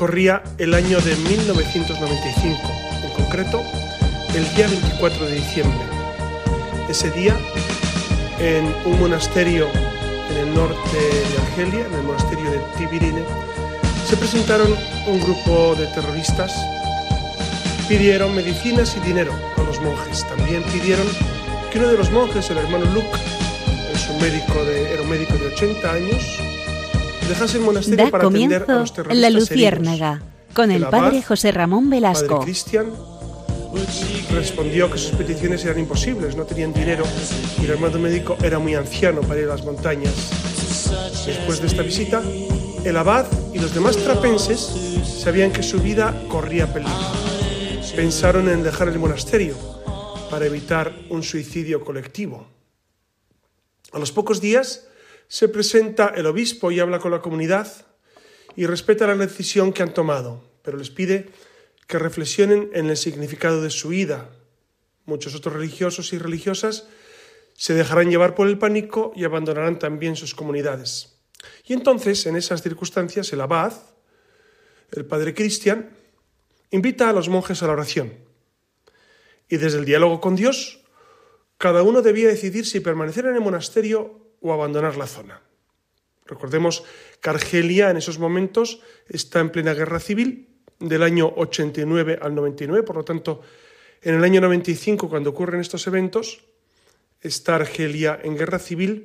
Corría el año de 1995, en concreto el día 24 de diciembre. Ese día, en un monasterio en el norte de Argelia, en el monasterio de Tibirine, se presentaron un grupo de terroristas, pidieron medicinas y dinero a los monjes. También pidieron que uno de los monjes, el hermano Luke, es médico era un médico de 80 años, dejase el monasterio Da para atender a comienzo los La Luciérnaga heridos. con el abad, padre José Ramón padre Velasco. Cristian, respondió que sus peticiones eran imposibles, no tenían dinero y el hermano médico era muy anciano para ir a las montañas. Después de esta visita, el abad y los demás trapenses sabían que su vida corría peligro. Pensaron en dejar el monasterio para evitar un suicidio colectivo. A los pocos días se presenta el obispo y habla con la comunidad y respeta la decisión que han tomado, pero les pide que reflexionen en el significado de su ida. Muchos otros religiosos y religiosas se dejarán llevar por el pánico y abandonarán también sus comunidades. Y entonces, en esas circunstancias, el abad, el padre Cristian, invita a los monjes a la oración. Y desde el diálogo con Dios, cada uno debía decidir si permanecer en el monasterio o abandonar la zona. Recordemos que Argelia en esos momentos está en plena guerra civil del año 89 al 99, por lo tanto, en el año 95, cuando ocurren estos eventos, está Argelia en guerra civil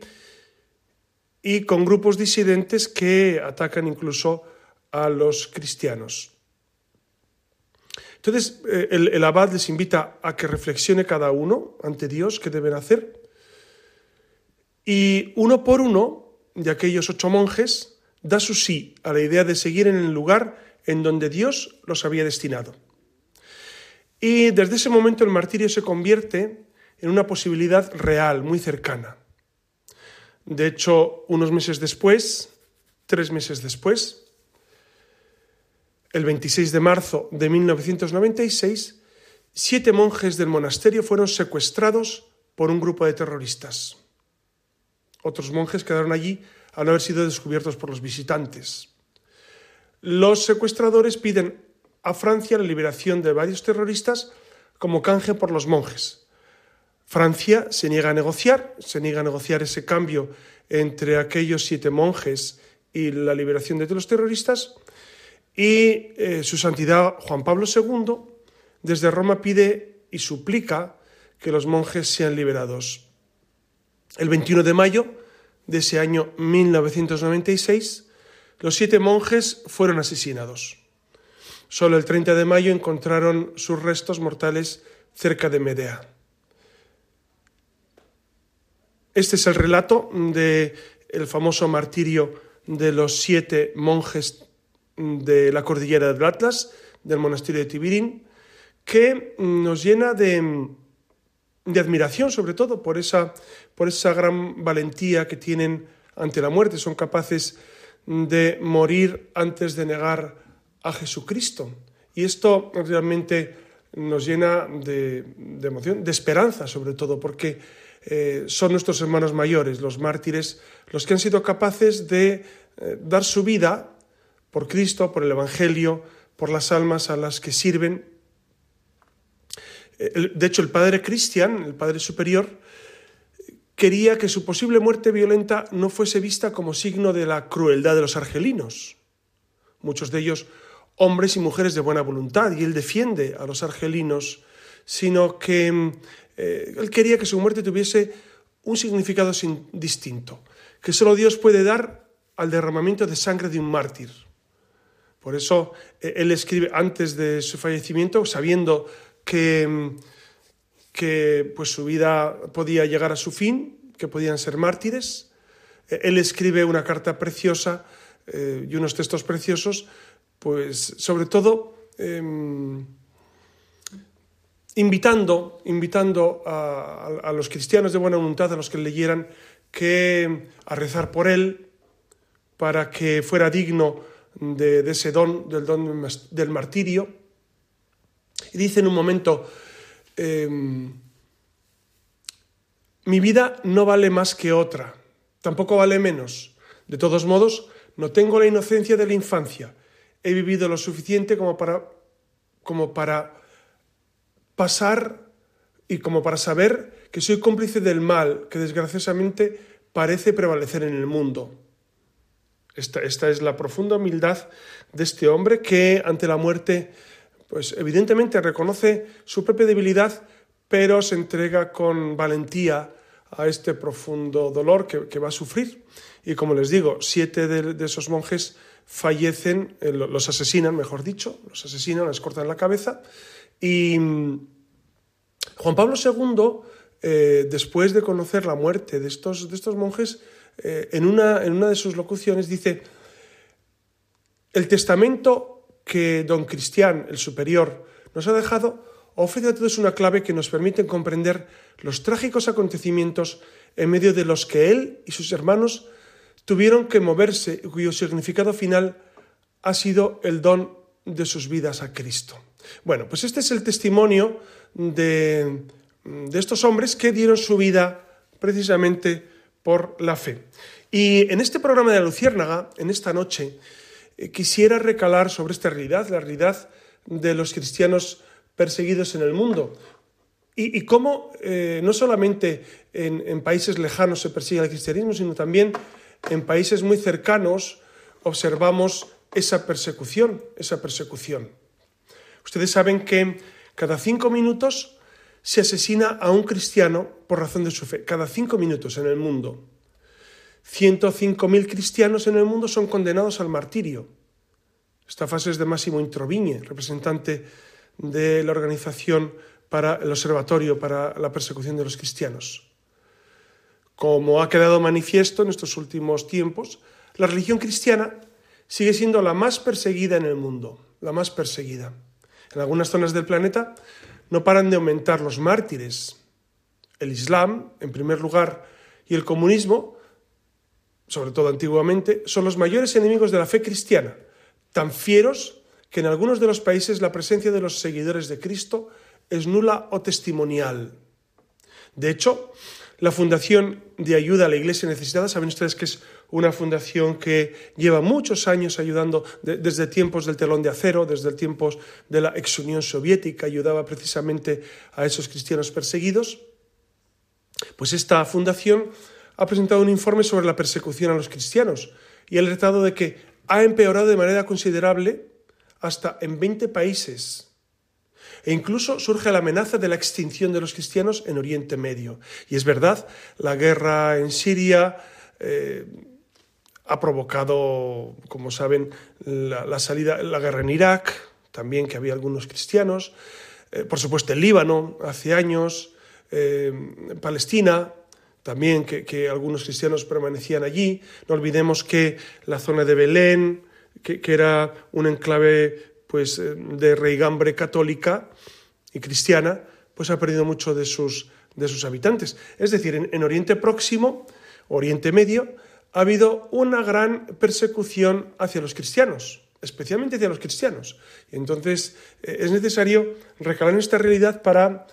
y con grupos disidentes que atacan incluso a los cristianos. Entonces, eh, el, el abad les invita a que reflexione cada uno ante Dios qué deben hacer. Y uno por uno de aquellos ocho monjes da su sí a la idea de seguir en el lugar en donde Dios los había destinado. Y desde ese momento el martirio se convierte en una posibilidad real, muy cercana. De hecho, unos meses después, tres meses después, el 26 de marzo de 1996, siete monjes del monasterio fueron secuestrados por un grupo de terroristas. Otros monjes quedaron allí al haber sido descubiertos por los visitantes. Los secuestradores piden a Francia la liberación de varios terroristas como canje por los monjes. Francia se niega a negociar, se niega a negociar ese cambio entre aquellos siete monjes y la liberación de los terroristas, y eh, su santidad Juan Pablo II desde Roma pide y suplica que los monjes sean liberados. El 21 de mayo de ese año 1996, los siete monjes fueron asesinados. Solo el 30 de mayo encontraron sus restos mortales cerca de Medea. Este es el relato del el famoso martirio de los siete monjes de la cordillera del Atlas, del monasterio de Tibirín, que nos llena de, de admiración, sobre todo, por esa, por esa gran valentía que tienen ante la muerte. Son capaces de morir antes de negar a Jesucristo. Y esto realmente nos llena de, de emoción, de esperanza, sobre todo, porque eh, son nuestros hermanos mayores, los mártires, los que han sido capaces de eh, dar su vida por Cristo, por el Evangelio, por las almas a las que sirven. De hecho, el padre Cristian, el padre superior, quería que su posible muerte violenta no fuese vista como signo de la crueldad de los argelinos. Muchos de ellos hombres y mujeres de buena voluntad, y él defiende a los argelinos, sino que eh, él quería que su muerte tuviese un significado distinto, que solo Dios puede dar al derramamiento de sangre de un mártir. Por eso eh, él escribe antes de su fallecimiento, sabiendo que, que pues, su vida podía llegar a su fin, que podían ser mártires, eh, él escribe una carta preciosa eh, y unos textos preciosos, pues sobre todo eh, invitando, invitando a, a, a, los cristianos de buena voluntad, a los que leyeran, que a rezar por él para que fuera digno de, de ese don, del don del martirio. Y dice en un momento, eh, mi vida no vale más que otra, tampoco vale menos. De todos modos, no tengo la inocencia de la infancia. he vivido lo suficiente como para, como para pasar y como para saber que soy cómplice del mal que desgraciosamente parece prevalecer en el mundo. Esta, esta, es la profunda humildad de este hombre que ante la muerte, pues evidentemente reconoce su propia debilidad, pero se entrega con valentía a este profundo dolor que, va a sufrir. Y como les digo, siete de, esos monjes fallecen, eh, los asesinan, mejor dicho, los asesinan, les cortan la cabeza. Y mm, Juan Pablo II, eh, después de conocer la muerte de estos, de estos monjes, eh, en, una, en una de sus locuciones dice, el testamento que don Cristian, el superior, nos ha dejado ofrece a todos una clave que nos permite comprender los trágicos acontecimientos en medio de los que él y sus hermanos tuvieron que moverse y cuyo significado final ha sido el don de sus vidas a Cristo. Bueno, pues este es el testimonio de, de estos hombres que dieron su vida precisamente por la fe. Y en este programa de la Luciérnaga, en esta noche, quisiera recalar sobre esta realidad, la realidad de los cristianos perseguidos en el mundo. Y, cómo eh, no solamente en, países lejanos se persigue el cristianismo, sino también en países muy cercanos observamos esa persecución, esa persecución. Ustedes saben que cada cinco minutos se asesina a un cristiano por razón de su fe, cada cinco minutos en el mundo. 105.000 cristianos en el mundo son condenados al martirio. Esta fase es de Máximo Introvigne, representante de la organización para el Observatorio para la Persecución de los Cristianos. Como ha quedado manifiesto en estos últimos tiempos, la religión cristiana sigue siendo la más perseguida en el mundo, la más perseguida. En algunas zonas del planeta no paran de aumentar los mártires. El Islam, en primer lugar, y el comunismo, sobre todo antiguamente, son los mayores enemigos de la fe cristiana, tan fieros que en algunos de los países la presencia de los seguidores de Cristo es nula o testimonial. De hecho, la Fundación de Ayuda a la Iglesia Necesitada, saben ustedes que es una fundación que lleva muchos años ayudando desde tiempos del telón de acero, desde tiempos de la ex Unión Soviética, ayudaba precisamente a esos cristianos perseguidos. Pues esta fundación ha presentado un informe sobre la persecución a los cristianos y ha alertado de que ha empeorado de manera considerable hasta en 20 países. E incluso surge la amenaza de la extinción de los cristianos en Oriente Medio. Y es verdad, la guerra en Siria eh, ha provocado, como saben, la, salida, la guerra en Irak, también que había algunos cristianos, eh, por supuesto el Líbano hace años, eh, Palestina, también que, algunos cristianos permanecían allí. No olvidemos que la zona de Belén, que, era un enclave pues, eh, de reigambre católica y cristiana, pues ha perdido mucho de sus, de sus habitantes. Es decir, en, Oriente Próximo, Oriente Medio, ha habido una gran persecución hacia los cristianos, especialmente hacia los cristianos. Entonces eh, es necesario recalar esta realidad para,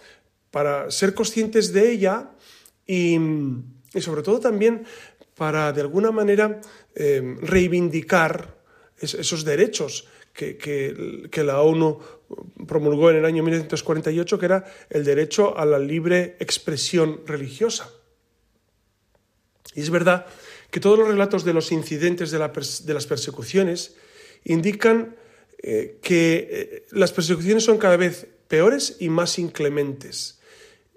para ser conscientes de ella y, sobre todo también para, de alguna manera, eh, reivindicar esos derechos que, la ONU promulgó en el año 1948, que era el derecho a la libre expresión religiosa. Y es verdad que todos los relatos de los incidentes de, las persecuciones indican eh, que eh, las persecuciones son cada vez peores y más inclementes.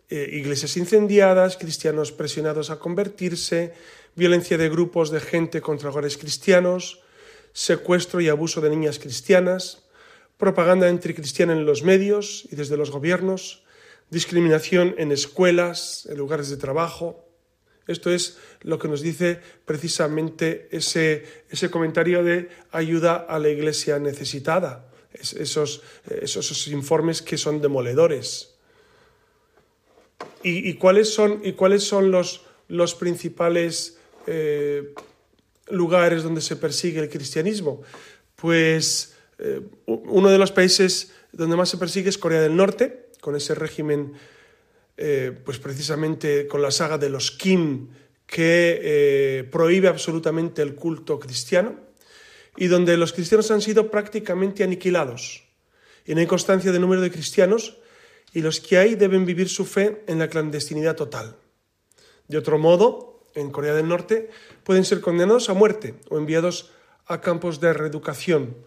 Eh, iglesias incendiadas, cristianos presionados a convertirse, violencia de grupos de gente contra hogares cristianos, secuestro y abuso de niñas cristianas, propaganda anticristiana en los medios y desde los gobiernos, discriminación en escuelas, en lugares de trabajo. Esto es lo que nos dice precisamente ese, ese comentario de ayuda a la iglesia necesitada, esos, esos, informes que son demoledores. ¿Y, cuáles son, y cuáles son los, los principales eh, lugares donde se persigue el cristianismo? Pues eh, uno de los países donde más se persigue es Corea del Norte, con ese régimen, eh, pues precisamente con la saga de los Kim, que prohíbe absolutamente el culto cristiano. y donde los cristianos han sido prácticamente aniquilados. Y no hay constancia de número de cristianos y los que hay deben vivir su fe en la clandestinidad total. De otro modo, en Corea del Norte pueden ser condenados a muerte o enviados a campos de reeducación,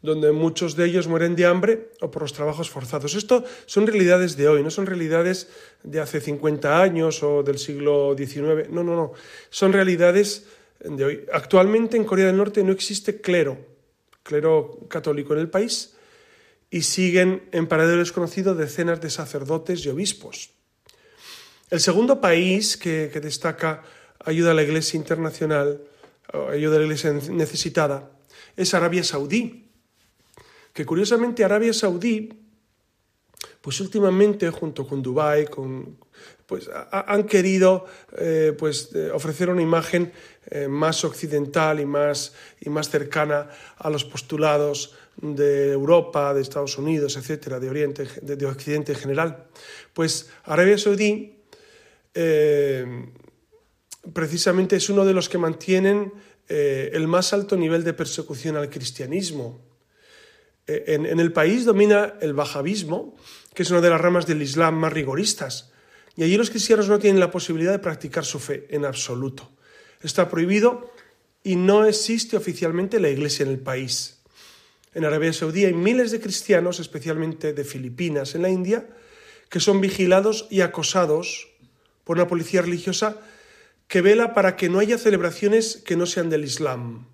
donde muchos de ellos mueren de hambre o por los trabajos forzados. Esto son realidades de hoy, no son realidades de hace 50 años o del siglo XIX. No, no, no. Son realidades de hoy. Actualmente en Corea del Norte no existe clero, clero católico en el país, y siguen en paradero desconocido decenas de sacerdotes y obispos. El segundo país que, destaca ayuda a la Iglesia internacional, ayuda a la Iglesia necesitada, es Arabia Saudí que curiosamente Arabia Saudí, pues últimamente junto con Dubái, con, pues han querido eh, pues, eh, ofrecer una imagen eh, más occidental y más, y más cercana a los postulados de Europa, de Estados Unidos, etcétera, de Oriente, de, de Occidente en general. Pues Arabia Saudí precisamente es uno de los que mantienen el más alto nivel de persecución al cristianismo eh, en, el país domina el wahabismo, que es una de las ramas del Islam más rigoristas, y allí los cristianos no tienen la posibilidad de practicar su fe en absoluto. Está prohibido y no existe oficialmente la iglesia en el país. En Arabia Saudí hay miles de cristianos, especialmente de Filipinas, en la India, que son vigilados y acosados por una policía religiosa que vela para que no haya celebraciones que no sean del Islam.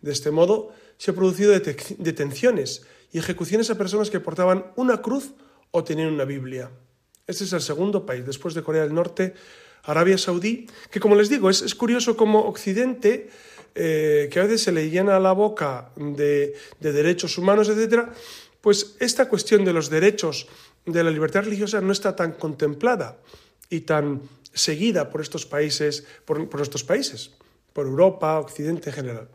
De este modo, se han producido detenciones y ejecuciones a personas que portaban una cruz o tenían una Biblia. Este es el segundo país, después de Corea del Norte, Arabia Saudí, que como les digo, es, curioso como Occidente, eh, que a veces se le llena la boca de, de derechos humanos, etc., pues esta cuestión de los derechos de la libertad religiosa no está tan contemplada y tan seguida por estos países, por, por nuestros países, por Europa, Occidente en general.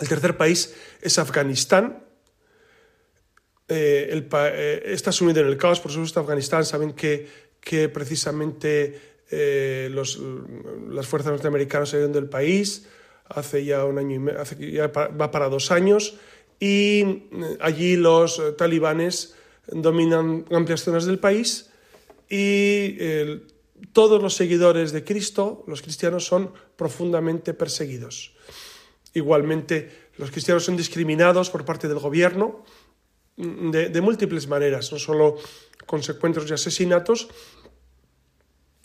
El tercer país es Afganistán. Eh, eh, está sumido en el caos, por supuesto, Afganistán. Saben que, que precisamente eh, las fuerzas norteamericanas salieron del país hace ya un año y medio, ya va para dos años, y allí los talibanes dominan amplias zonas del país y todos los seguidores de Cristo, los cristianos, son profundamente perseguidos. Igualmente, los cristianos son discriminados por parte del gobierno de, múltiples maneras, no solo con secuestros y asesinatos,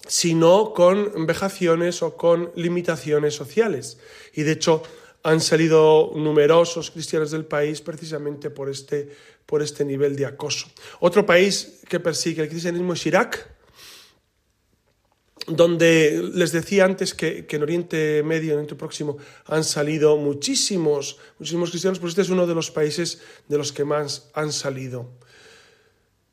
sino con vejaciones o con limitaciones sociales. Y de hecho, han salido numerosos cristianos del país precisamente por este, por este nivel de acoso. Otro país que persigue el cristianismo es Irak, donde les decía antes que, en Oriente Medio, en Oriente Próximo, han salido muchísimos, muchísimos cristianos, pues este es uno de los países de los que más han salido.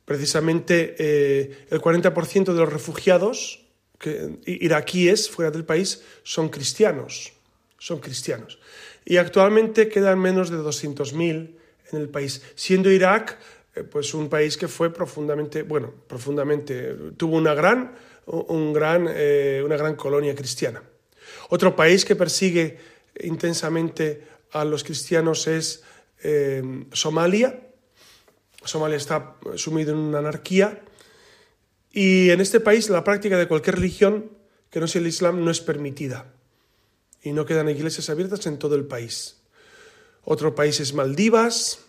Precisamente eh, el 40% de los refugiados que, iraquíes fuera del país son cristianos, son cristianos. Y actualmente quedan menos de 200.000 en el país, siendo Irak eh, pues un país que fue profundamente, bueno, profundamente, tuvo una gran un gran, eh, una gran colonia cristiana. Otro país que persigue intensamente a los cristianos es eh, Somalia. Somalia está sumido en una anarquía y en este país la práctica de cualquier religión que no sea el Islam no es permitida y no quedan iglesias abiertas en todo el país. Otro país es Maldivas,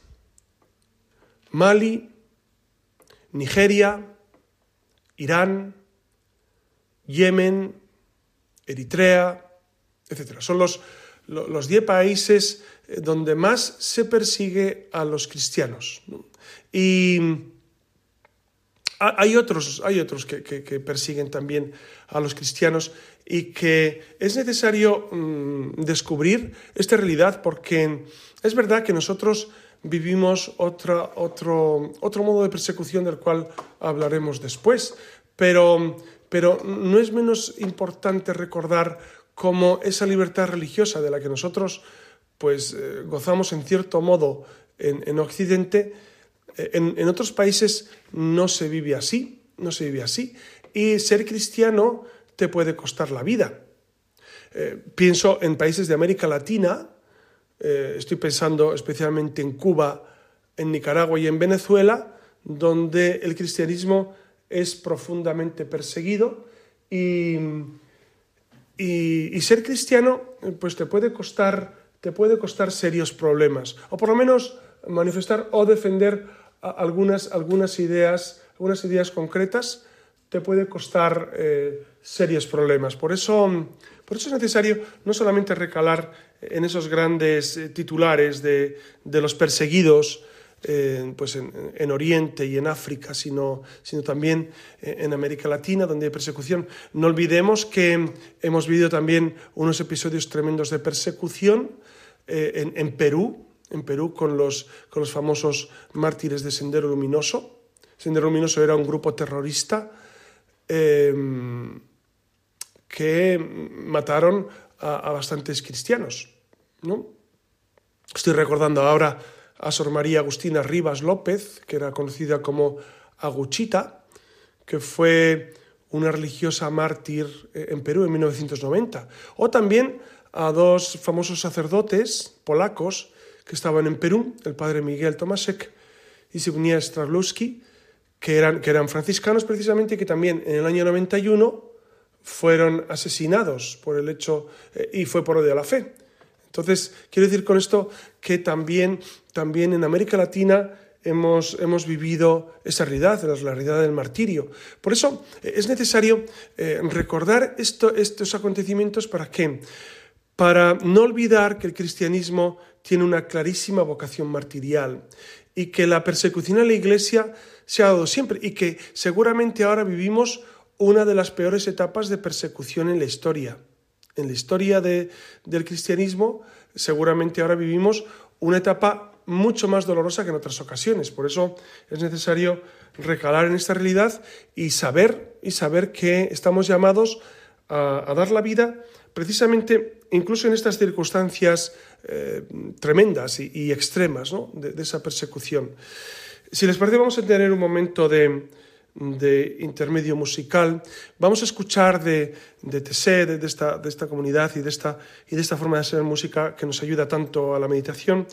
Mali, Nigeria, Irán, Yemen, Eritrea, etc. Son los, los diez países eh, donde más se persigue a los cristianos. Y hay otros, hay otros que, persiguen también a los cristianos y que es necesario mm, descubrir esta realidad porque es verdad que nosotros vivimos otro, otro modo de persecución del cual hablaremos después, pero pero no es menos importante recordar cómo esa libertad religiosa de la que nosotros pues, eh, gozamos en cierto modo en, Occidente, eh, en, otros países no se vive así, no se vive así. Y ser cristiano te puede costar la vida. Eh, pienso en países de América Latina, estoy pensando especialmente en Cuba, en Nicaragua y en Venezuela, donde el cristianismo es profundamente perseguido y, y, ser cristiano pues te puede costar te puede costar serios problemas o por lo menos manifestar o defender algunas, algunas ideas algunas ideas concretas te puede costar eh, serios problemas. Por eso por eso es necesario no solamente recalar en esos grandes eh, titulares de, de los perseguidos pues en, Oriente y en África, sino, sino también en América Latina, donde hay persecución. No olvidemos que hemos vivido también unos episodios tremendos de persecución eh, en, Perú, en Perú con los, con los famosos mártires de Sendero Luminoso. Sendero Luminoso era un grupo terrorista em, que mataron a, bastantes cristianos. ¿no? Estoy recordando ahora a Sor María Agustina Rivas López, que era conocida como Aguchita, que fue una religiosa mártir eh, en Perú en 1990. O también a dos famosos sacerdotes polacos que estaban en Perú, el padre Miguel Tomasek y Zbigniew Strawlowski, que eran, que eran franciscanos precisamente, que también en el año 91 fueron asesinados por el hecho, eh, y fue por odio a la fe. Entonces, quiero decir con esto que también, también en América Latina hemos, hemos vivido esa realidad, la realidad del martirio. Por eso eh, es necesario eh, recordar esto, estos acontecimientos para qué? Para no olvidar que el cristianismo tiene una clarísima vocación martirial y que la persecución a la iglesia se ha dado siempre y que seguramente ahora vivimos una de las peores etapas de persecución en la historia en la historia del cristianismo, seguramente ahora vivimos una etapa mucho más dolorosa que en otras ocasiones. Por eso es necesario recalar en esta realidad y saber, y saber que estamos llamados a, dar la vida precisamente incluso en estas circunstancias eh, tremendas y, extremas de, de, esa persecución. Si les parece, vamos a tener un momento de, de intermedio musical. Vamos a escuchar de, de de, esta, de esta comunidad y de esta, y de esta forma de hacer música que nos ayuda tanto a la meditación.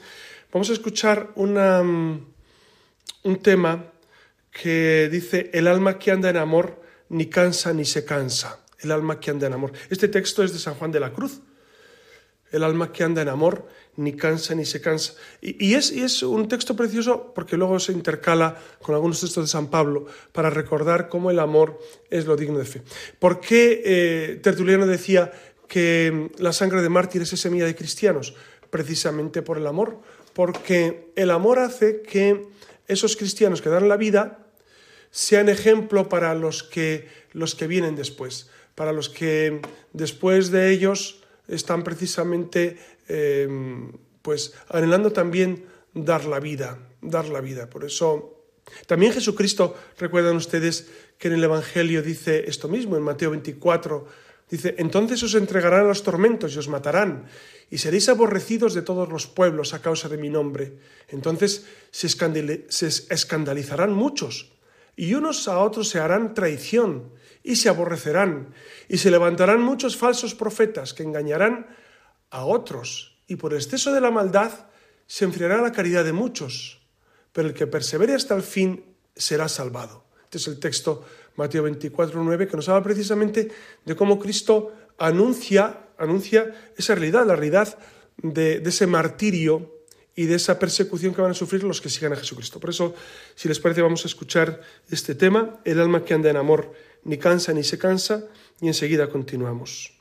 Vamos a escuchar una, un tema que dice, el alma que anda en amor ni cansa ni se cansa. El alma que anda en amor. Este texto es de San Juan de la Cruz. El alma que anda en amor ni cansa ni se cansa. Y, es, es, un texto precioso porque luego se intercala con algunos textos de San Pablo para recordar cómo el amor es lo digno de fe. ¿Por qué eh, Tertuliano decía que la sangre de mártires es semilla de cristianos? Precisamente por el amor, porque el amor hace que esos cristianos que dan la vida sean ejemplo para los que, los que vienen después, para los que después de ellos están precisamente eh, pues anhelando también dar la vida, dar la vida. Por eso también Jesucristo, recuerdan ustedes que en el Evangelio dice esto mismo, en Mateo 24, dice, entonces os entregarán a los tormentos y os matarán, y seréis aborrecidos de todos los pueblos a causa de mi nombre. Entonces se, escandalizarán muchos, y unos a otros se harán traición, y se aborrecerán, y se levantarán muchos falsos profetas que engañarán a otros, y por exceso de la maldad se enfriará la caridad de muchos, pero el que persevere hasta el fin será salvado. Este es el texto Mateo 24, 9, que nos habla precisamente de cómo Cristo anuncia, anuncia esa realidad, la realidad de, de ese martirio y de esa persecución que van a sufrir los que sigan a Jesucristo. Por eso, si les parece, vamos a escuchar este tema, el alma que anda en amor ni cansa ni se cansa, y enseguida continuamos.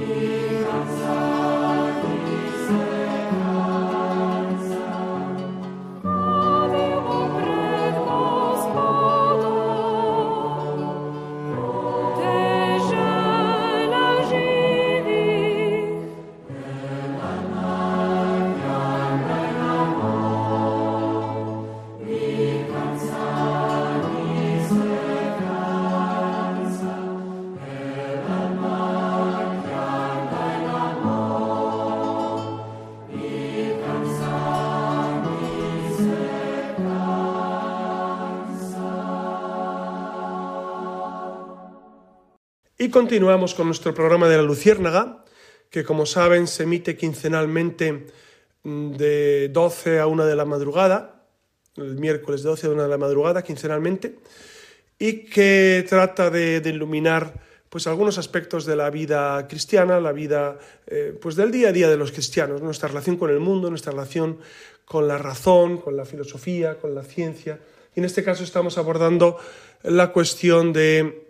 You. Y continuamos con nuestro programa de la Luciérnaga, que como saben se emite quincenalmente mm, de 12 a 1 de la madrugada, el miércoles de 12 a 1 de la madrugada, quincenalmente, y que trata de, iluminar pues algunos aspectos de la vida cristiana, la vida eh, pues del día a día de los cristianos, nuestra relación con el mundo, nuestra relación con la razón, con la filosofía, con la ciencia. Y en este caso estamos abordando la cuestión de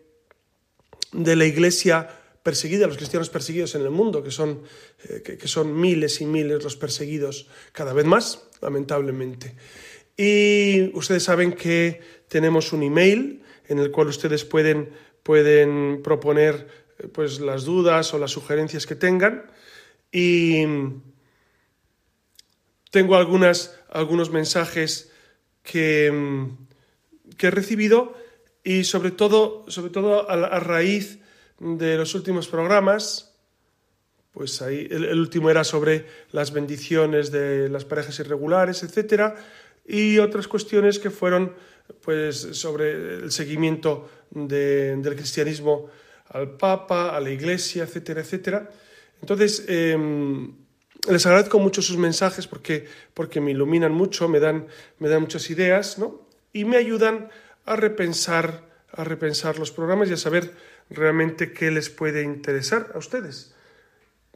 de la iglesia perseguida, los cristianos perseguidos en el mundo, que son, eh, que, son miles y miles los perseguidos, cada vez más, lamentablemente. Y ustedes saben que tenemos un email en el cual ustedes pueden, pueden proponer eh, pues, las dudas o las sugerencias que tengan. Y tengo algunas, algunos mensajes que, que he recibido y sobre todo, sobre todo a, raíz de los últimos programas, pues ahí el, último era sobre las bendiciones de las parejas irregulares, etcétera, y otras cuestiones que fueron pues sobre el seguimiento del cristianismo al Papa, a la Iglesia, etcétera, etcétera. Entonces, em, les agradezco mucho sus mensajes porque, porque me iluminan mucho, me dan, me dan muchas ideas, ¿no? Y me ayudan a repensar, a repensar los programas y a saber realmente qué les puede interesar a ustedes.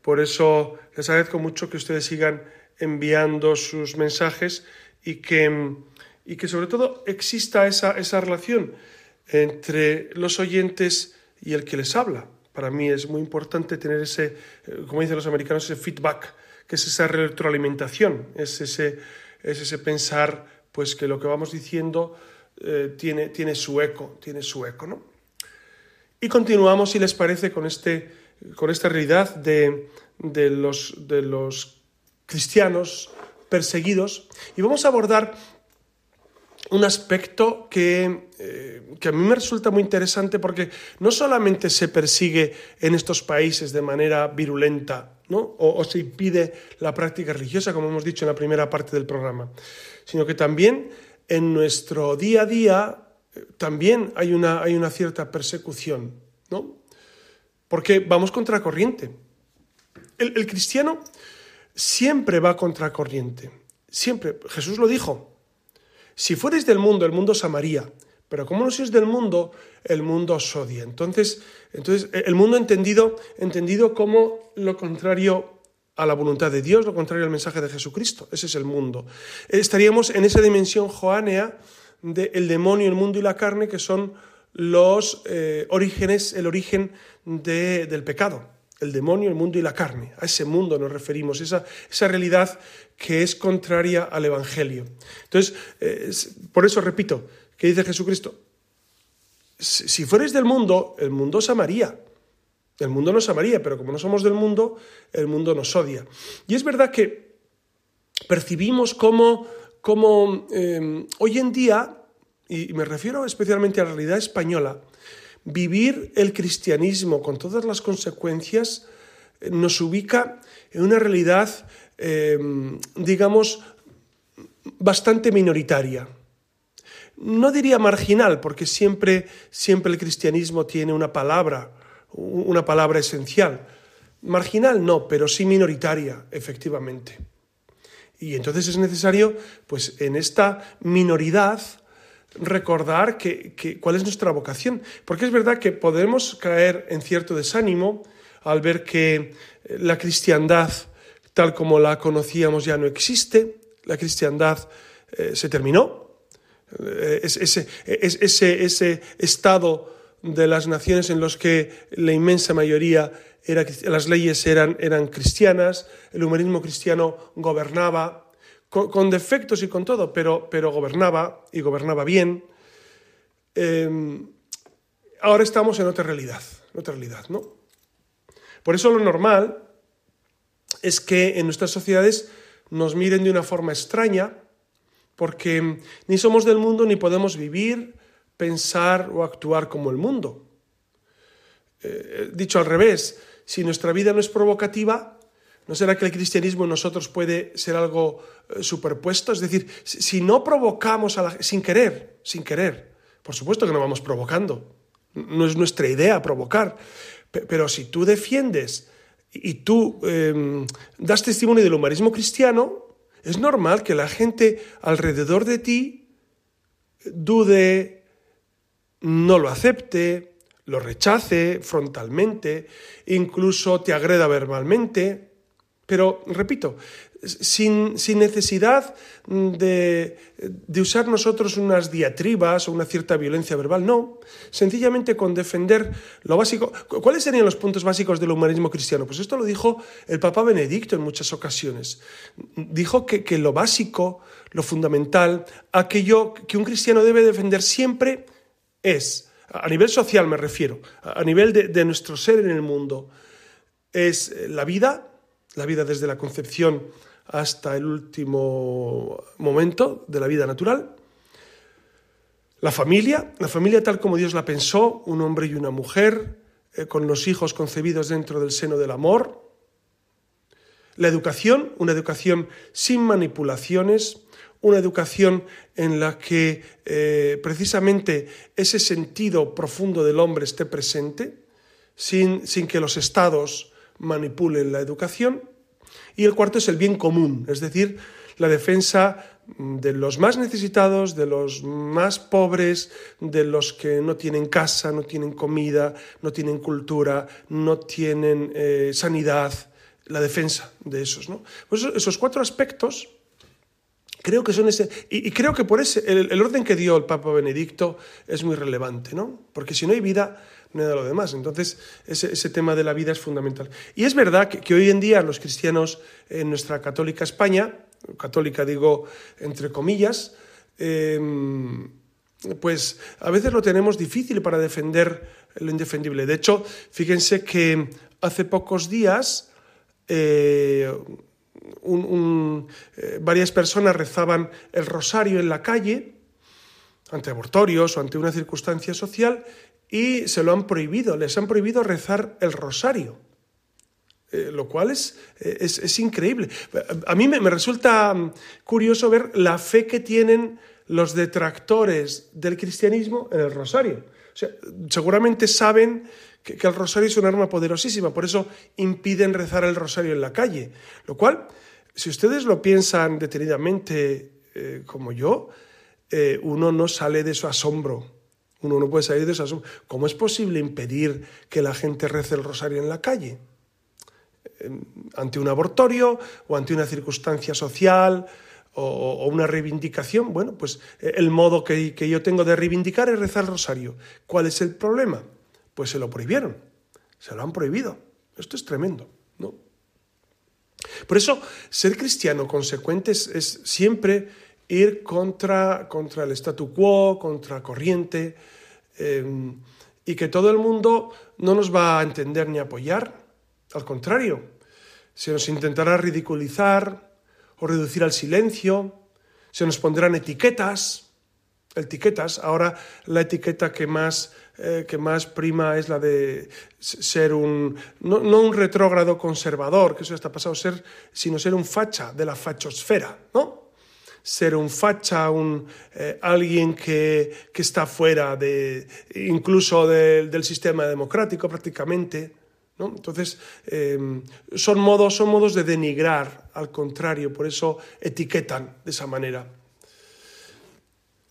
Por eso les agradezco mucho que ustedes sigan enviando sus mensajes y que, y que sobre todo exista esa, esa relación entre los oyentes y el que les habla. Para mí es muy importante tener ese, eh, como dicen los americanos, ese feedback, que es esa retroalimentación, es ese, es ese pensar pues que lo que vamos diciendo eh, tiene, tiene su eco, tiene su eco, ¿no? Y continuamos, si les parece, con, este, con esta realidad de, de, los, de los cristianos perseguidos y vamos a abordar un aspecto que, eh, que, a mí me resulta muy interesante porque no solamente se persigue en estos países de manera virulenta ¿no? o, o, se impide la práctica religiosa, como hemos dicho en la primera parte del programa, sino que también en nuestro día a día eh, también hay una, hay una cierta persecución, ¿no? Porque vamos contracorriente. El, el cristiano siempre va contracorriente, siempre. Jesús lo dijo. Si fueres del mundo, el mundo os amaría, pero como no sois del mundo, el mundo os odia. Entonces, entonces el mundo entendido, entendido como lo contrario a la voluntad de Dios, lo contrario al mensaje de Jesucristo. Ese es el mundo. Estaríamos en esa dimensión joánea del demonio, el mundo y la carne, que son los eh, orígenes, el origen del pecado. El demonio, el mundo y la carne. A ese mundo nos referimos, esa, esa realidad que es contraria al Evangelio. Entonces, eh, por eso repito, que dice Jesucristo, si fueres del mundo, el mundo os amaría. El mundo nos amaría, pero como no somos del mundo, el mundo nos odia. Y es verdad que percibimos cómo, em, hoy en día, y me refiero especialmente a la realidad española, vivir el cristianismo con todas las consecuencias eh, nos ubica en una realidad, em, digamos, bastante minoritaria. No diría marginal, porque siempre, siempre el cristianismo tiene una palabra una palabra esencial. Marginal no, pero sí minoritaria, efectivamente. Y entonces es necesario, pues en esta minoridad, recordar que, cuál es nuestra vocación. Porque es verdad que podemos caer en cierto desánimo al ver que la cristiandad, tal como la conocíamos, ya no existe, la cristiandad eh, se terminó, eh, ese, ese, ese estado de las naciones en los que la inmensa mayoría las leyes eran, eran cristianas, el humanismo cristiano gobernaba, con, defectos y con todo, pero, pero, gobernaba y gobernaba bien. Em, ahora estamos en otra realidad, otra realidad, ¿no? Por eso lo normal es que en nuestras sociedades nos miren de una forma extraña, porque ni somos del mundo ni podemos vivir pensar o actuar como el mundo. Eh, dicho al revés, si nuestra vida no es provocativa, ¿no será que el cristianismo en nosotros puede ser algo eh, superpuesto? Es decir, si no provocamos a la sin querer, sin querer, por supuesto que no vamos provocando, no es nuestra idea provocar. Pero si tú defiendes y tú em, das testimonio del humanismo cristiano, es normal que la gente alrededor de ti dude, no lo acepte, lo rechace frontalmente, incluso te agreda verbalmente. Pero, repito, sin, necesidad de, usar nosotros unas diatribas o una cierta violencia verbal, no. Sencillamente con defender lo básico. ¿Cuáles serían los puntos básicos del humanismo cristiano? Pues esto lo dijo el Papa Benedicto en muchas ocasiones. Dijo que, lo básico, lo fundamental, aquello que un cristiano debe defender siempre es, a nivel social me refiero, a nivel de nuestro ser en el mundo, es la vida, la vida desde la concepción hasta el último momento de la vida natural. La familia, la familia tal como Dios la pensó, un hombre y una mujer, eh, con los hijos concebidos dentro del seno del amor. La educación, una educación sin manipulaciones, una educación en la que eh, precisamente ese sentido profundo del hombre esté presente, sin, sin que los estados manipulen la educación. Y el cuarto es el bien común, es decir, la defensa de los más necesitados, de los más pobres, de los que no tienen casa, no tienen comida, no tienen cultura, no tienen eh, sanidad, la defensa de esos. Pues esos cuatro aspectos creo que son ese, y, creo que por ese, el, orden que dio el Papa Benedicto es muy relevante, ¿no? Porque si no hay vida, nada de lo demás. Entonces, ese, tema de la vida es fundamental. Y es verdad que, hoy en día los cristianos en nuestra católica España, católica digo entre comillas, em, pues a veces lo tenemos difícil para defender lo indefendible. De hecho, fíjense que hace pocos días eh, eh, varias personas rezaban el rosario en la calle ante abortorios o ante una circunstancia social y se lo han prohibido, les han prohibido rezar el rosario. Eh, lo cual es, es, increíble. A mí me, resulta mm, curioso ver la fe que tienen los detractores del cristianismo en el rosario. seguramente saben que, el rosario es un arma poderosísima, por eso impiden rezar el rosario en la calle. Lo cual, si ustedes lo piensan detenidamente eh, como yo, eh, uno no sale de su asombro uno no puede salir de esas... ¿Cómo es posible impedir que la gente rece el rosario en la calle? Ante un abortorio o ante una circunstancia social o, una reivindicación, bueno, pues eh, el modo que, que yo tengo de reivindicar es rezar el rosario. ¿Cuál es el problema? Pues se lo prohibieron, se lo han prohibido. Esto es tremendo, ¿no? Por eso, ser cristiano consecuente es, siempre ir contra, contra el statu quo, contra corriente, Em, y que todo el mundo no nos va a entender ni apoyar. Al contrario, se nos intentará ridiculizar o reducir al silencio, se nos pondrán etiquetas, etiquetas. Ahora la etiqueta que más, eh, que más prima es la de ser un, no, no, un retrógrado conservador, que eso está pasado, ser, sino ser un facha de la fachosfera, ¿no? ser un facha, un, eh, alguien que, está fuera de, incluso del sistema democrático prácticamente. ¿no? Entonces, eh, son, modos, son modos de denigrar, al contrario, por eso etiquetan de esa manera.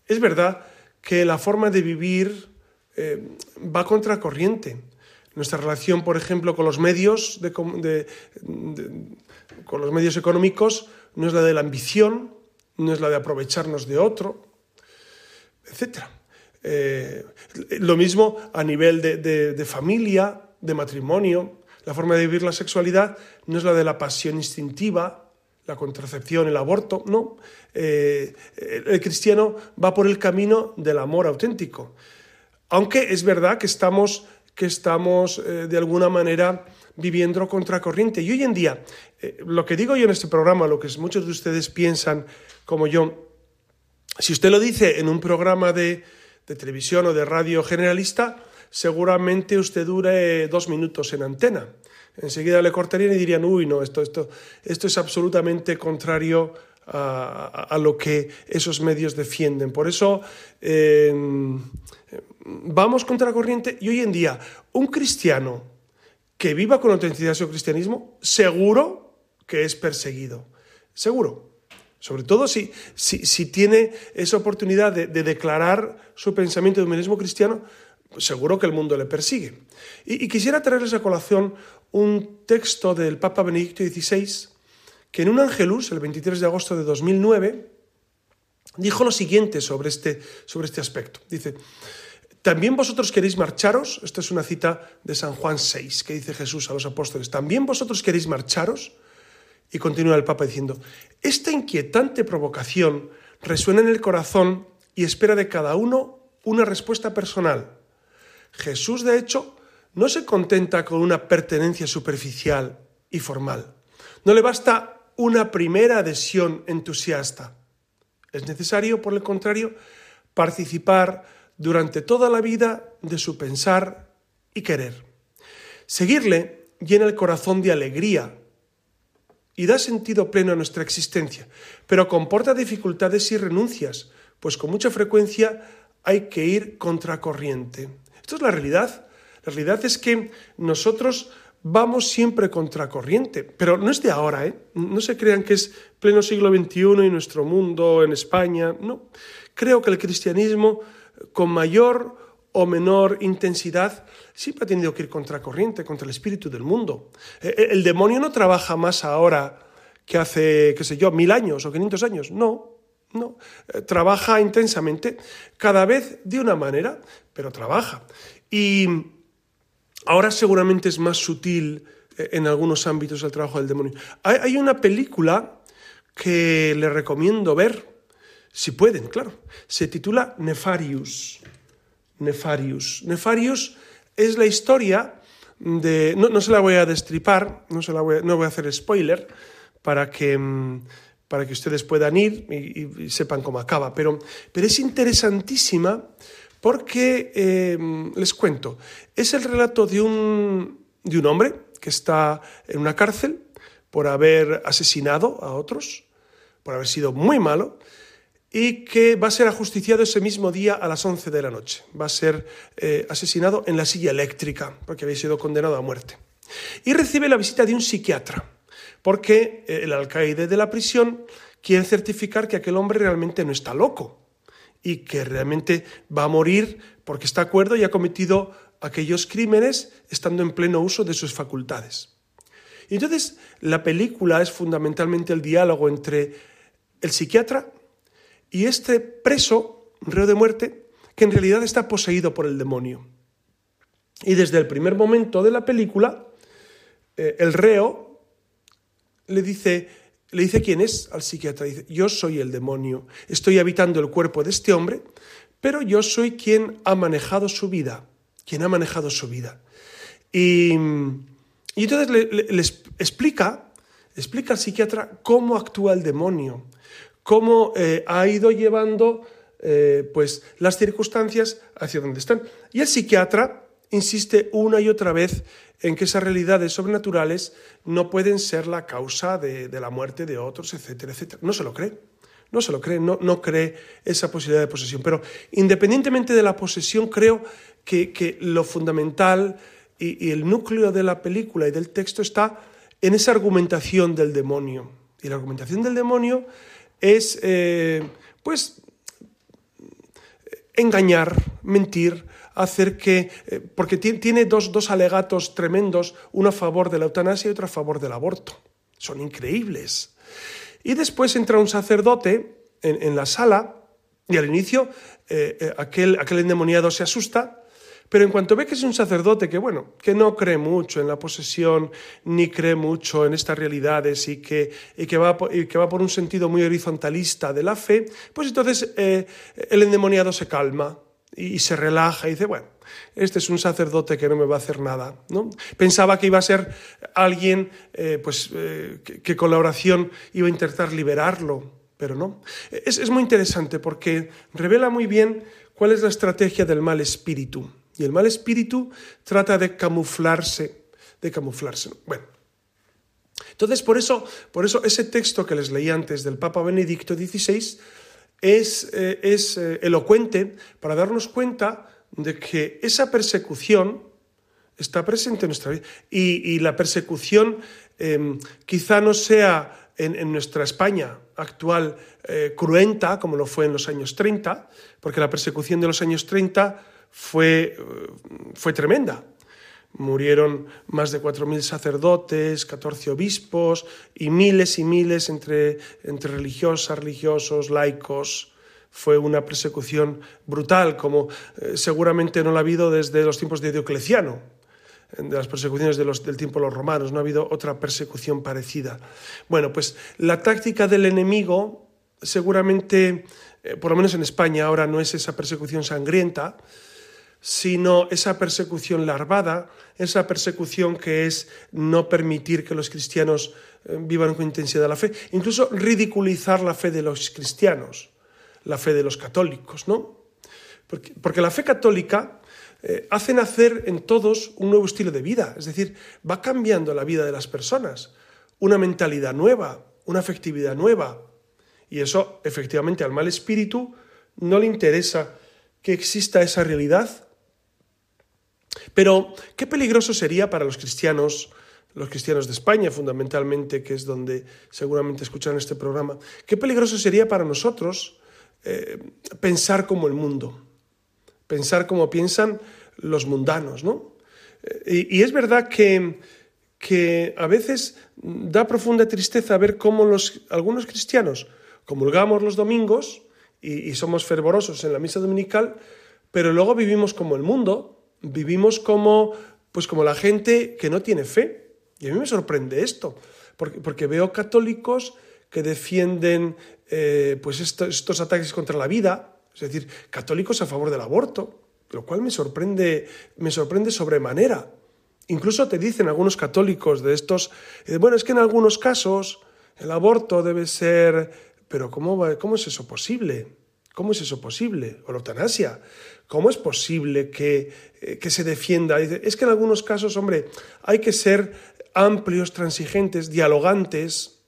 Es verdad que la forma de vivir eh, va contracorriente. Nuestra relación, por ejemplo, con los medios, con los medios económicos no es la de la ambición, no es la de aprovecharnos de otro, etc. Eh, lo mismo a nivel de, familia, de matrimonio. La forma de vivir la sexualidad no es la de la pasión instintiva, la contracepción, el aborto, no. Eh, el cristiano va por el camino del amor auténtico. Aunque es verdad que estamos, que estamos eh, de alguna manera viviendo contracorriente. Y hoy en día, lo que digo yo en este programa, lo que muchos de ustedes piensan como yo, si usted lo dice en un programa de, televisión o de radio generalista, seguramente usted dure dos minutos en antena. Enseguida le cortarían y dirían, uy, no, esto, esto, esto es absolutamente contrario a, lo que esos medios defienden. Por eso, vamos contra la corriente y hoy en día un cristiano que viva con autenticidad su cristianismo, seguro que es perseguido. Seguro. Sobre todo si, si, tiene esa oportunidad de, declarar su pensamiento de humanismo cristiano, seguro que el mundo le persigue. Y, quisiera traerles a colación un texto del Papa Benedicto XVI, que en un Angelus, el 23 de agosto de 2009, dijo lo siguiente sobre este, sobre este aspecto. Dice, también vosotros queréis marcharos, esta es una cita de San Juan 6, que dice Jesús a los apóstoles, también vosotros queréis marcharos. Y continúa el Papa diciendo, esta inquietante provocación resuena en el corazón y espera de cada uno una respuesta personal. Jesús, de hecho, no se contenta con una pertenencia superficial y formal. No le basta una primera adhesión entusiasta. Es necesario, por el contrario, participar durante toda la vida de su pensar y querer. Seguirle llena el corazón de alegría y da sentido pleno a nuestra existencia, pero comporta dificultades y renuncias, pues con mucha frecuencia hay que ir contracorriente. Esto es la realidad. La realidad es que nosotros vamos siempre contracorriente, pero no es de ahora, ¿eh? No se crean que es pleno siglo XXI y nuestro mundo en España, no. Creo que el cristianismo con mayor o menor intensidad, siempre ha tenido que ir contracorriente, contra el espíritu del mundo. Eh, eh, el demonio no trabaja más ahora que hace, qué sé yo, mil años o quinientos años. No, no. Eh, trabaja intensamente, cada vez de una manera, pero trabaja. Y ahora seguramente es más sutil en algunos ámbitos el trabajo del demonio. Hay una película que le recomiendo ver, si pueden, claro. Se titula Nefarius. Nefarius. Nefarius es la historia de... No, se la voy a destripar, no, se la voy no voy a hacer spoiler para que, mm, para que ustedes puedan ir y, sepan cómo acaba, pero, pero es interesantísima porque, eh, les cuento, es el relato de un, de un hombre que está en una cárcel por haber asesinado a otros, por haber sido muy malo, y que va a ser ajusticiado ese mismo día a las 11 de la noche. Va a ser eh, asesinado en la silla eléctrica, porque había sido condenado a muerte. Y recibe la visita de un psiquiatra, porque eh, el alcaide de la prisión quiere certificar que aquel hombre realmente no está loco y que realmente va a morir porque está acuerdo y ha cometido aquellos crímenes estando en pleno uso de sus facultades. Y entonces la película es fundamentalmente el diálogo entre el psiquiatra y este preso, reo de muerte, que en realidad está poseído por el demonio. Y desde el primer momento de la película, eh, el reo le dice, le dice quién es al psiquiatra. Dice, yo soy el demonio, estoy habitando el cuerpo de este hombre, pero yo soy quien ha manejado su vida, quien ha manejado su vida. Y, entonces le, explica, explica al psiquiatra cómo actúa el demonio, cómo eh, ha ido llevando eh, pues, las circunstancias hacia donde están. Y el psiquiatra insiste una y otra vez en que esas realidades sobrenaturales no pueden ser la causa de, la muerte de otros, etcétera, etcétera. No se lo cree. No se lo cree, no, no cree esa posibilidad de posesión. Pero independientemente de la posesión, creo que, lo fundamental y, y el núcleo de la película y del texto está en esa argumentación del demonio. Y la argumentación del demonio es, eh, pues, engañar, mentir, hacer que, eh, porque tiene dos, dos, alegatos tremendos, uno a favor de la eutanasia y otro a favor del aborto. Son increíbles. Y después entra un sacerdote en, la sala y al inicio eh, aquel, aquel endemoniado se asusta pero en cuanto ve que es un sacerdote que, bueno, que no cree mucho en la posesión, ni cree mucho en estas realidades y que, que, va, que va por un sentido muy horizontalista de la fe, pues entonces eh, el endemoniado se calma y, se relaja y dice, bueno, este es un sacerdote que no me va a hacer nada. ¿no? Pensaba que iba a ser alguien eh, pues, eh, que, con la oración iba a intentar liberarlo, pero no. Es, es muy interesante porque revela muy bien cuál es la estrategia del mal espíritu. Y el mal espíritu trata de camuflarse, de camuflarse. Bueno, entonces por eso, por eso ese texto que les leí antes del Papa Benedicto XVI es, eh, es eh, elocuente para darnos cuenta de que esa persecución está presente en nuestra vida. Y, la persecución em, quizá no sea en, nuestra España actual eh, cruenta, como lo fue en los años 30, porque la persecución de los años 30 fue, fue tremenda. Murieron más de 4.000 sacerdotes, 14 obispos y miles y miles entre, entre religiosas, religiosos, laicos. Fue una persecución brutal, como eh, seguramente no la ha habido desde los tiempos de Diocleciano, de las persecuciones de los, del tiempo de los romanos. No ha habido otra persecución parecida. Bueno, pues la táctica del enemigo seguramente, eh, por lo menos en España, ahora no es esa persecución sangrienta, sino esa persecución larvada, esa persecución que es no permitir que los cristianos eh, vivan con intensidad la fe, incluso ridiculizar la fe de los cristianos, la fe de los católicos, ¿no? Porque, la fe católica eh, hace nacer en todos un nuevo estilo de vida, es decir, va cambiando la vida de las personas, una mentalidad nueva, una afectividad nueva, y eso efectivamente al mal espíritu no le interesa que exista esa realidad pero qué peligroso sería para los cristianos, los cristianos de España fundamentalmente, que es donde seguramente escuchan este programa, qué peligroso sería para nosotros eh, pensar como el mundo, pensar como piensan los mundanos, ¿no? Eh, y, es verdad que, que a veces da profunda tristeza ver cómo los, algunos cristianos comulgamos los domingos y, y somos fervorosos en la misa dominical, pero luego vivimos como el mundo, vivimos como, pues como la gente que no tiene fe. Y a mí me sorprende esto, porque, porque veo católicos que defienden eh, pues estos, ataques contra la vida, es decir, católicos a favor del aborto, lo cual me sorprende, me sorprende sobremanera. Incluso te dicen algunos católicos de estos, eh, bueno, es que en algunos casos el aborto debe ser, pero ¿cómo, cómo es eso posible? ¿Cómo es eso posible? O la eutanasia. ¿Cómo es posible que, eh, que se defienda? Es que en algunos casos, hombre, hay que ser amplios, transigentes, dialogantes.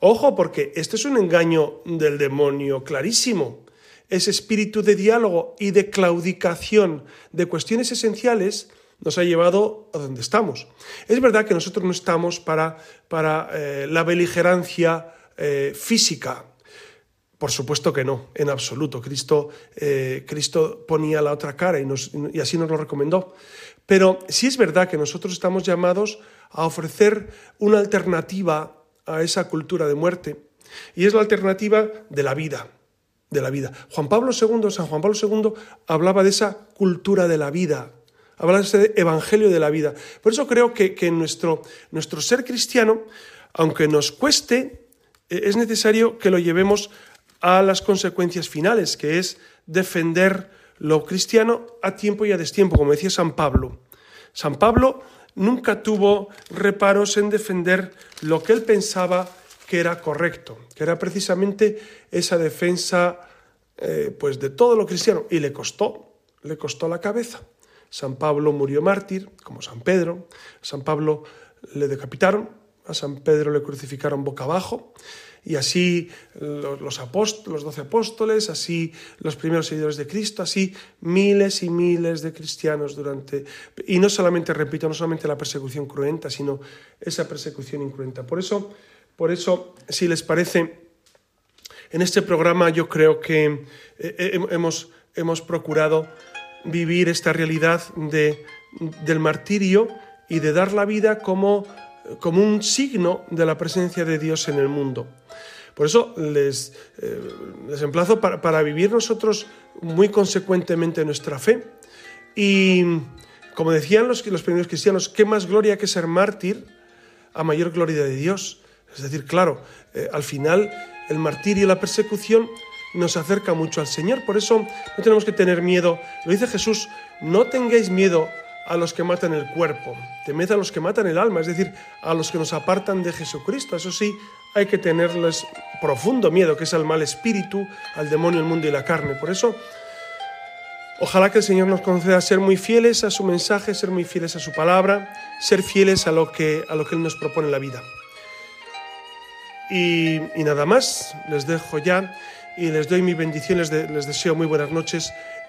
Ojo, porque este es un engaño del demonio clarísimo. Ese espíritu de diálogo y de claudicación de cuestiones esenciales nos ha llevado a donde estamos. Es verdad que nosotros no estamos para, para eh, la beligerancia eh, física, por supuesto que no, en absoluto. Cristo, eh, Cristo ponía la otra cara y, así nos lo recomendó. Pero sí es verdad que nosotros estamos llamados a ofrecer una alternativa a esa cultura de muerte. Y es la alternativa de la vida, de la vida. Juan Pablo II, San Juan Pablo II hablaba de esa cultura de la vida, hablaba de ese evangelio de la vida. Por eso creo que, que nuestro, nuestro ser cristiano, aunque nos cueste, eh, es necesario que lo llevemos a las consecuencias finales, que es defender lo cristiano a tiempo y a destiempo, como decía San Pablo. San Pablo nunca tuvo reparos en defender lo que él pensaba que era correcto, que era precisamente esa defensa eh, pues de todo lo cristiano, y le costó, le costó la cabeza. San Pablo murió mártir, como San Pedro, San Pablo le decapitaron, a San Pedro le crucificaron boca abajo, y así los, los doce apóstoles, así los primeros seguidores de Cristo, así miles y miles de cristianos durante... Y no solamente, repito, no solamente la persecución cruenta, sino esa persecución incruenta. Por eso, por eso si les parece, en este programa yo creo que eh, eh, hemos, hemos procurado vivir esta realidad de, del martirio y de dar la vida como como un signo de la presencia de Dios en el mundo. Por eso les, eh, emplazo para, vivir nosotros muy consecuentemente nuestra fe. Y como decían los, los primeros cristianos, qué más gloria que ser mártir a mayor gloria de Dios. Es decir, claro, eh, al final el martirio y la persecución nos acerca mucho al Señor. Por eso no tenemos que tener miedo. Lo dice Jesús, no tengáis miedo a los que matan el cuerpo, temed a los que matan el alma, es decir, a los que nos apartan de Jesucristo. Eso sí, hay que tenerles profundo miedo, que es al mal espíritu, al demonio, el mundo y la carne. Por eso, ojalá que el Señor nos conceda ser muy fieles a su mensaje, ser muy fieles a su palabra, ser fieles a lo que, a lo que Él nos propone en la vida. Y, nada más, les dejo ya y les doy mi bendición, les, les deseo muy buenas noches,